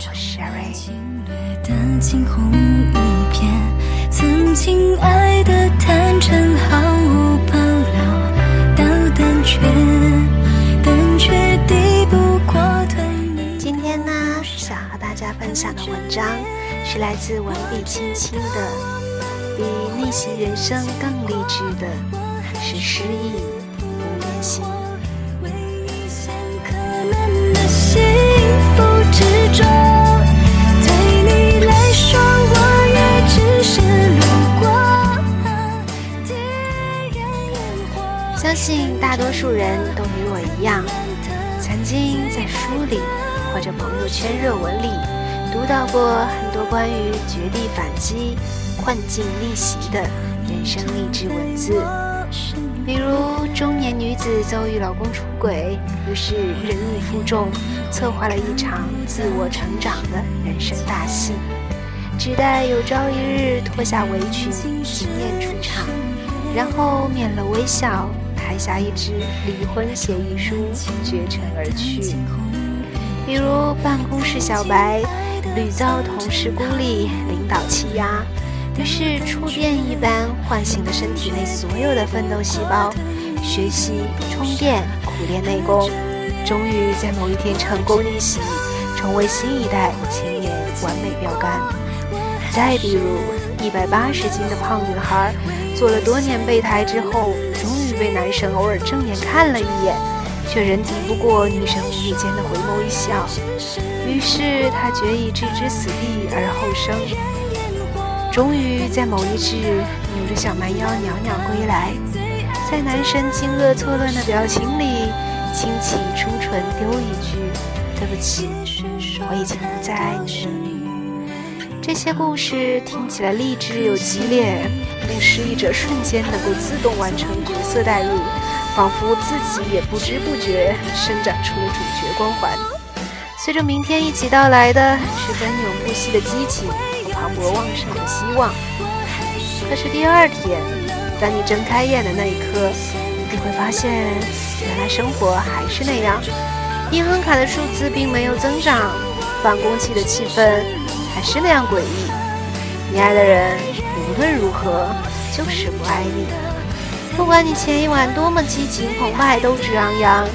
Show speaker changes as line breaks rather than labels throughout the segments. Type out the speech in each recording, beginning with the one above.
我是 Sherry。今天呢，想和大家分享的文章是来自文笔轻轻的，比逆袭人生更励志的，是失意不变心。相信大多数人都与我一样，曾经在书里或者朋友圈热文里读到过很多关于绝地反击、困境逆袭的人生励志文字，比如中年女子遭遇老公出轨，于是忍辱负重，策划了一场自我成长的人生大戏，只待有朝一日脱下围裙，惊艳出场，然后面露微笑。拍下一纸离婚协议书，绝尘而去。比如办公室小白，屡遭同事孤立、领导欺压，于是触电一般唤醒了身体内所有的奋斗细胞，学习、充电、苦练内功，终于在某一天成功逆袭，成为新一代青年完美标杆。再比如一百八十斤的胖女孩，做了多年备胎之后，终于。被男神偶尔正眼看了一眼，却仍敌不过女神无意间的回眸一笑。于是他决意置之死地而后生。终于在某一日，扭着小蛮腰袅袅归来，在男神惊愕错乱的表情里，轻启初唇丢一句：“对不起，我已经不再爱你了。”这些故事听起来励志又激烈，令失意者瞬间能够自动完成角色代入，仿佛自己也不知不觉伸展出了主角光环。随着明天一起到来的是奔涌不息的激情和磅礴旺盛的希望。可是第二天，当你睁开眼的那一刻，你会发现，原来生活还是那样，银行卡的数字并没有增长，办公室的气氛。还是那样诡异，你爱的人无论如何就是不爱你。不管你前一晚多么激情澎湃、斗志昂扬，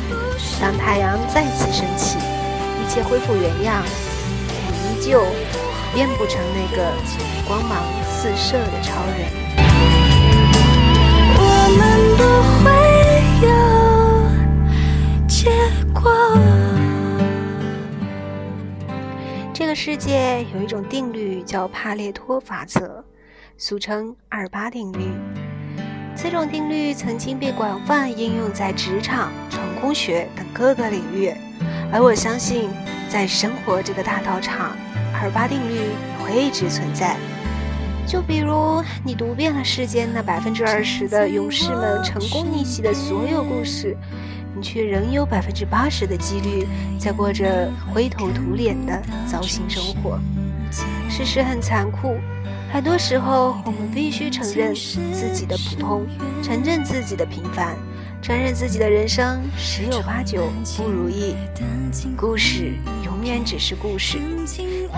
当太阳再次升起，一切恢复原样，你依旧变不成那个光芒四射的超人。我们不会有结果。这个世界有一种定律叫帕列托法则，俗称二八定律。这种定律曾经被广泛应用在职场、成功学等各个领域，而我相信，在生活这个大道场，二八定律会一直存在。就比如你读遍了世间那百分之二十的勇士们成功逆袭的所有故事。你却仍有百分之八十的几率在过着灰头土脸的糟心生活。事实很残酷，很多时候我们必须承认自己的普通，承认自己的平凡，承认自己的人生十有八九不如意。故事永远只是故事，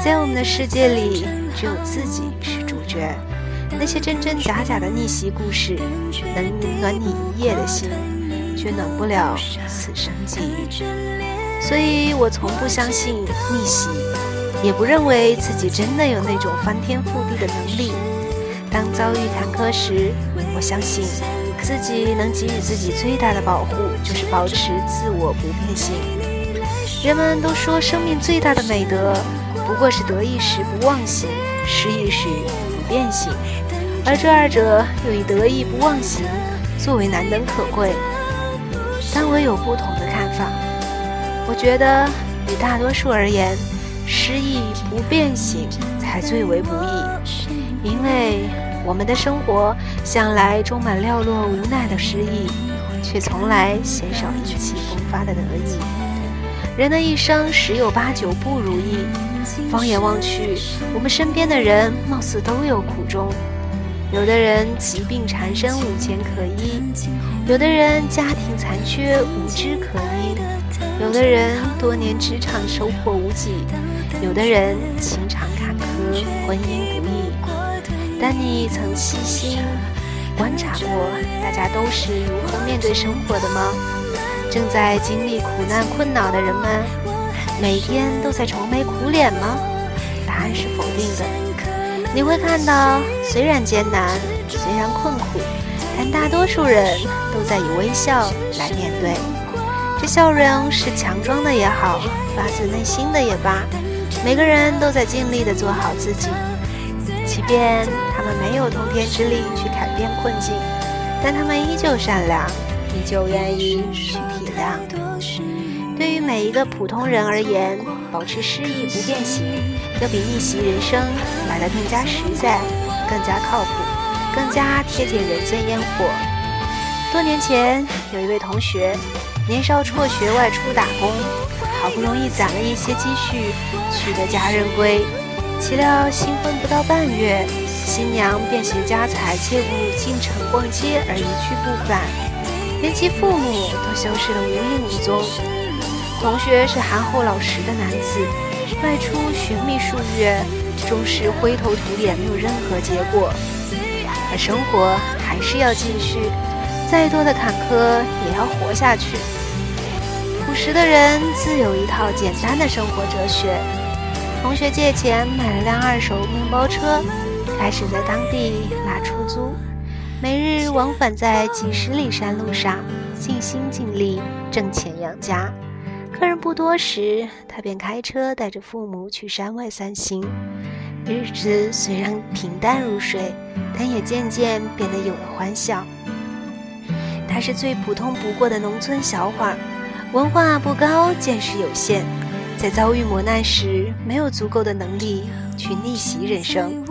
在我们的世界里，只有自己是主角。那些真真假假的逆袭故事，能暖你一夜的心。却暖不了此生际遇，所以我从不相信逆袭，也不认为自己真的有那种翻天覆地的能力。当遭遇坎坷时，我相信自己能给予自己最大的保护，就是保持自我不变性。人们都说，生命最大的美德，不过是得意时不忘形，失意时不变形，而这二者又以得意不忘形作为难能可贵。但我有不同的看法。我觉得，与大多数而言，失意不变形才最为不易，因为我们的生活向来充满寥落无奈的失意，却从来鲜少意气风发的得意。人的一生十有八九不如意，放眼望去，我们身边的人貌似都有苦衷。有的人疾病缠身无钱可医，有的人家庭残缺无知可依，有的人多年职场收获无几，有的人情场坎坷婚姻不易。但你曾细心观察过大家都是如何面对生活的吗？正在经历苦难困恼的人们，每天都在愁眉苦脸吗？答案是否定的。你会看到，虽然艰难，虽然困苦，但大多数人都在以微笑来面对。这笑容是强装的也好，发自内心的也罢，每个人都在尽力的做好自己。即便他们没有通天之力去改变困境，但他们依旧善良，依旧愿意去体谅。对于每一个普通人而言，保持诗意不变形，要比逆袭人生来得更加实在、更加靠谱、更加贴近人间烟火。多年前，有一位同学年少辍学外出打工，好不容易攒了一些积蓄，娶得佳人归。岂料新婚不到半月，新娘便携家财借物进城逛街而一去不返，连其父母都消失得无影无踪。同学是憨厚老实的男子，外出寻觅数月，终是灰头土脸，没有任何结果。可生活还是要继续，再多的坎坷也要活下去。朴实的人自有一套简单的生活哲学。同学借钱买了辆二手面包车，开始在当地拉出租，每日往返在几十里山路上，尽心尽力挣钱养家。客人不多时，他便开车带着父母去山外散心。日子虽然平淡如水，但也渐渐变得有了欢笑。他是最普通不过的农村小伙，文化不高，见识有限，在遭遇磨难时，没有足够的能力去逆袭人生，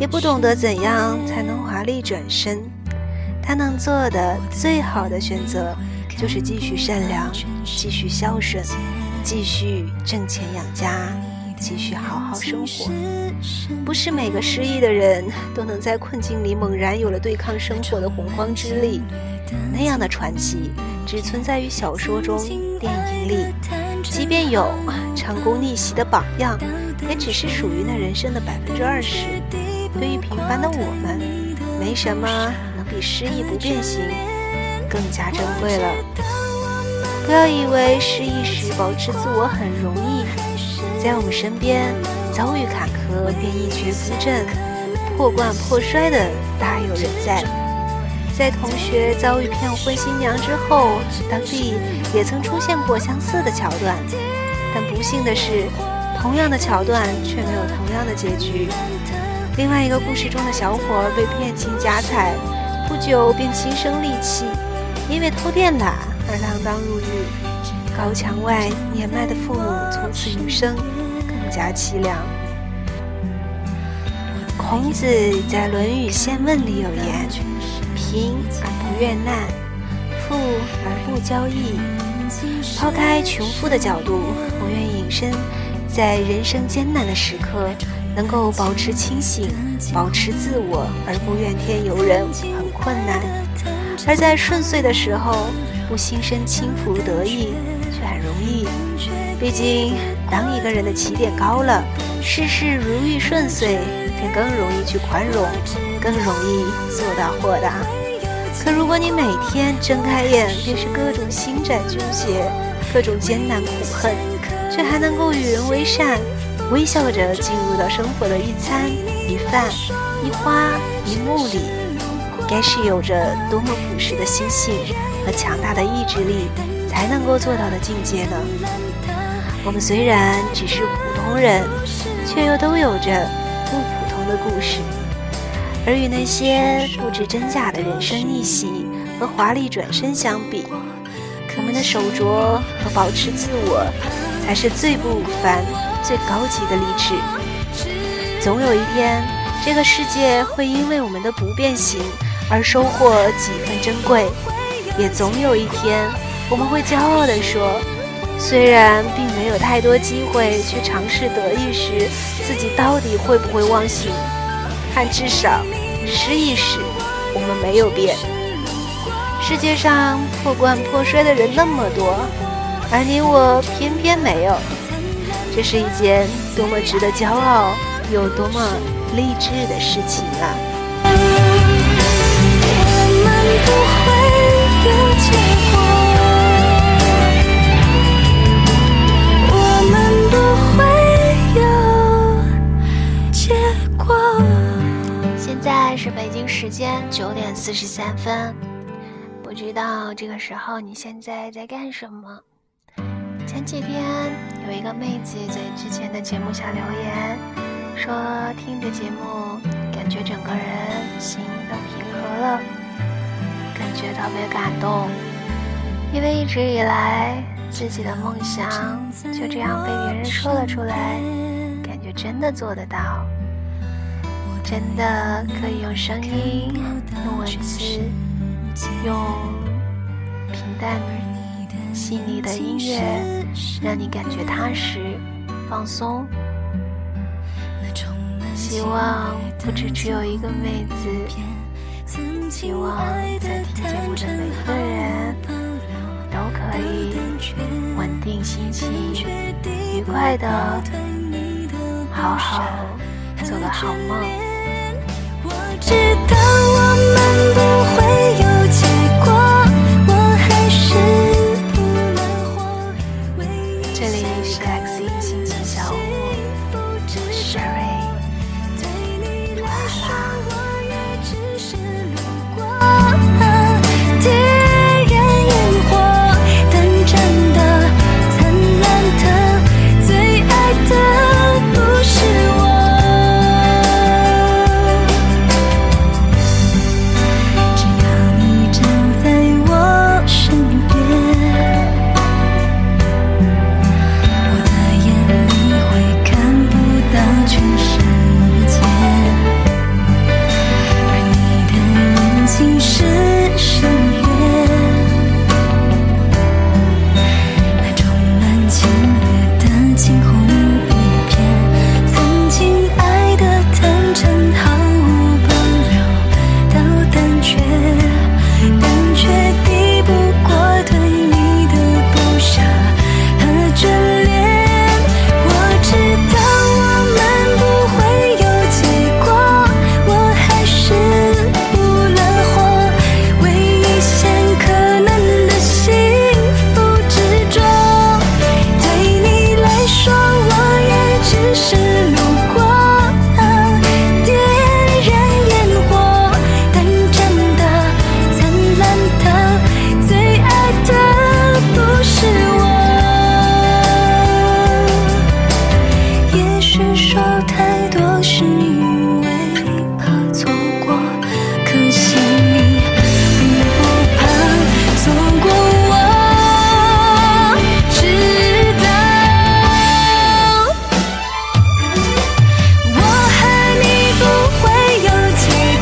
也不懂得怎样才能华丽转身。他能做的最好的选择。就是继续善良，继续孝顺，继续挣钱养家，继续好好生活。不是每个失意的人都能在困境里猛然有了对抗生活的洪荒之力，那样的传奇只存在于小说中、电影里。即便有 成功逆袭的榜样，也只是属于那人生的百分之二十。对于平凡的我们，没什么能比失意不变形。更加珍贵了。不要以为失意时保持自我很容易，在我们身边遭遇坎坷便一蹶不振、破罐破摔的大有人在。在同学遭遇骗婚新娘之后，当地也曾出现过相似的桥段，但不幸的是，同样的桥段却没有同样的结局。另外一个故事中的小伙被骗进家财，不久便轻生戾气。因为偷电缆而锒铛入狱，高墙外年迈的父母从此余生更加凄凉。孔子在《论语宪问》里有言：“贫而不怨难，富而不骄逸。”抛开穷富的角度，我愿引申，在人生艰难的时刻，能够保持清醒，保持自我而不怨天尤人，很困难。而在顺遂的时候，不心生轻浮得意，却很容易。毕竟，当一个人的起点高了，事事如意顺遂，便更容易去宽容，更容易做到豁达。可如果你每天睁开眼便是各种心债纠结，各种艰难苦恨，却还能够与人为善，微笑着进入到生活的一餐一饭一花一木里。该是有着多么朴实的心性和强大的意志力才能够做到的境界呢？我们虽然只是普通人，却又都有着不普通的故事。而与那些不知真假的人生逆袭和华丽转身相比，我们的手镯和保持自我，才是最不凡、最高级的励志。总有一天，这个世界会因为我们的不变形而收获几分珍贵；也总有一天，我们会骄傲地说。虽然并没有太多机会去尝试得意时自己到底会不会忘形，但至少失意时我们没有变。世界上破罐破摔的人那么多，而你我偏偏没有，这是一件多么值得骄傲又多么励志的事情啊！我们不会有结果。现在是北京时间九点四十三分，不知道这个时候你现在在干什么？前几天有一个妹子在之前的节目下留言，说听着节目感觉整个人心都平和了，感觉特别感动，因为一直以来自己的梦想就这样被别人说了出来，感觉真的做得到。真的可以用声音、用文字、用平淡、细腻的音乐，让你感觉踏实、放松。希望不止只有一个妹子，希望在听节目的每个人都可以稳定心情、愉快的好好做个好梦。直到。